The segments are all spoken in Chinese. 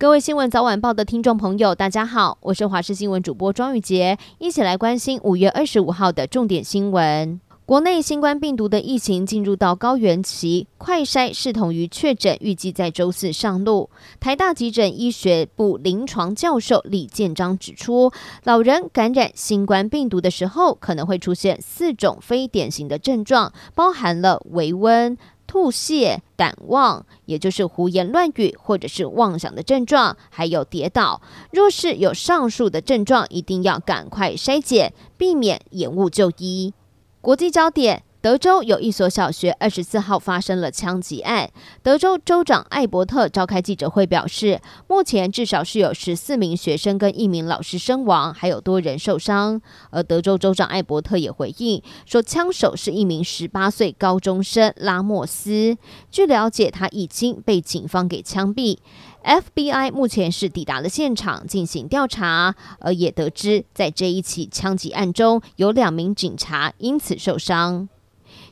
各位新闻早晚报的听众朋友，大家好，我是华视新闻主播庄宇杰，一起来关心五月二十五号的重点新闻。国内新冠病毒的疫情进入到高原期，快筛视同于确诊，预计在周四上路。台大急诊医学部临床教授李建章指出，老人感染新冠病毒的时候，可能会出现四种非典型的症状，包含了微温。吐泻、胆妄，也就是胡言乱语或者是妄想的症状，还有跌倒。若是有上述的症状，一定要赶快筛检，避免延误就医。国际焦点。德州有一所小学二十四号发生了枪击案。德州州长艾伯特召开记者会表示，目前至少是有十四名学生跟一名老师身亡，还有多人受伤。而德州州长艾伯特也回应说，枪手是一名十八岁高中生拉莫斯。据了解，他已经被警方给枪毙。FBI 目前是抵达了现场进行调查，而也得知在这一起枪击案中有两名警察因此受伤。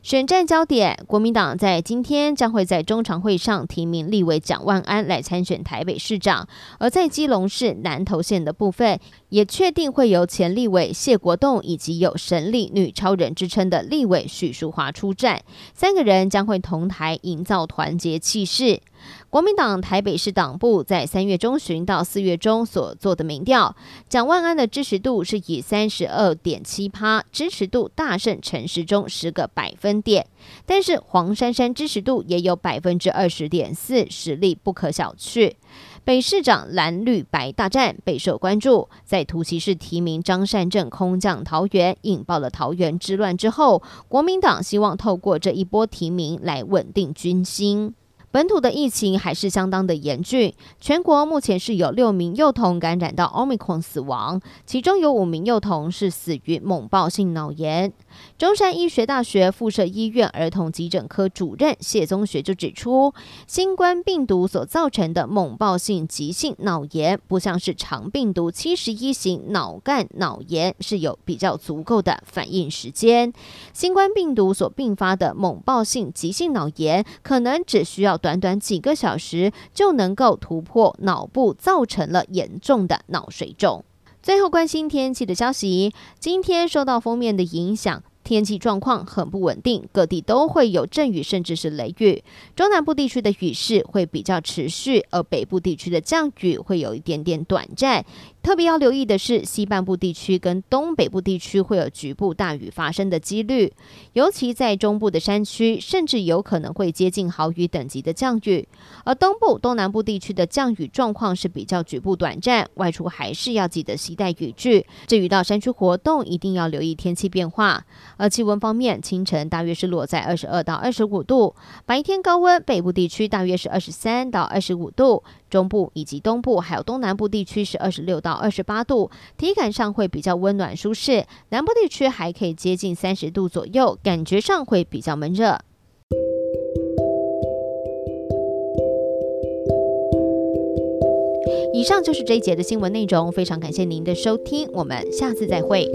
选战焦点，国民党在今天将会在中常会上提名立委蒋万安来参选台北市长，而在基隆市南投县的部分，也确定会由前立委谢国栋以及有神力女超人之称的立委许淑华出战，三个人将会同台营造团结气势。国民党台北市党部在三月中旬到四月中所做的民调，蒋万安的支持度是以三十二点七趴，支持度大胜陈时中十个百分点。但是黄珊珊支持度也有百分之二十点四，实力不可小觑。北市长蓝绿白大战备受关注，在突袭式提名张善政空降桃园，引爆了桃园之乱之后，国民党希望透过这一波提名来稳定军心。本土的疫情还是相当的严峻，全国目前是有六名幼童感染到 Omicron 死亡，其中有五名幼童是死于猛爆性脑炎。中山医学大学附设医院儿童急诊科主任谢宗学就指出，新冠病毒所造成的猛爆性急性脑炎，不像是肠病毒七十一型脑干脑炎是有比较足够的反应时间，新冠病毒所并发的猛爆性急性脑炎，可能只需要短短几个小时就能够突破脑部，造成了严重的脑水肿。最后关心天气的消息，今天受到封面的影响，天气状况很不稳定，各地都会有阵雨，甚至是雷雨。中南部地区的雨势会比较持续，而北部地区的降雨会有一点点短暂。特别要留意的是，西半部地区跟东北部地区会有局部大雨发生的几率，尤其在中部的山区，甚至有可能会接近豪雨等级的降雨。而东部、东南部地区的降雨状况是比较局部短暂，外出还是要记得携带雨具。至于到山区活动，一定要留意天气变化。而气温方面，清晨大约是落在二十二到二十五度，白天高温，北部地区大约是二十三到二十五度。中部以及东部还有东南部地区是二十六到二十八度，体感上会比较温暖舒适。南部地区还可以接近三十度左右，感觉上会比较闷热。以上就是这一节的新闻内容，非常感谢您的收听，我们下次再会。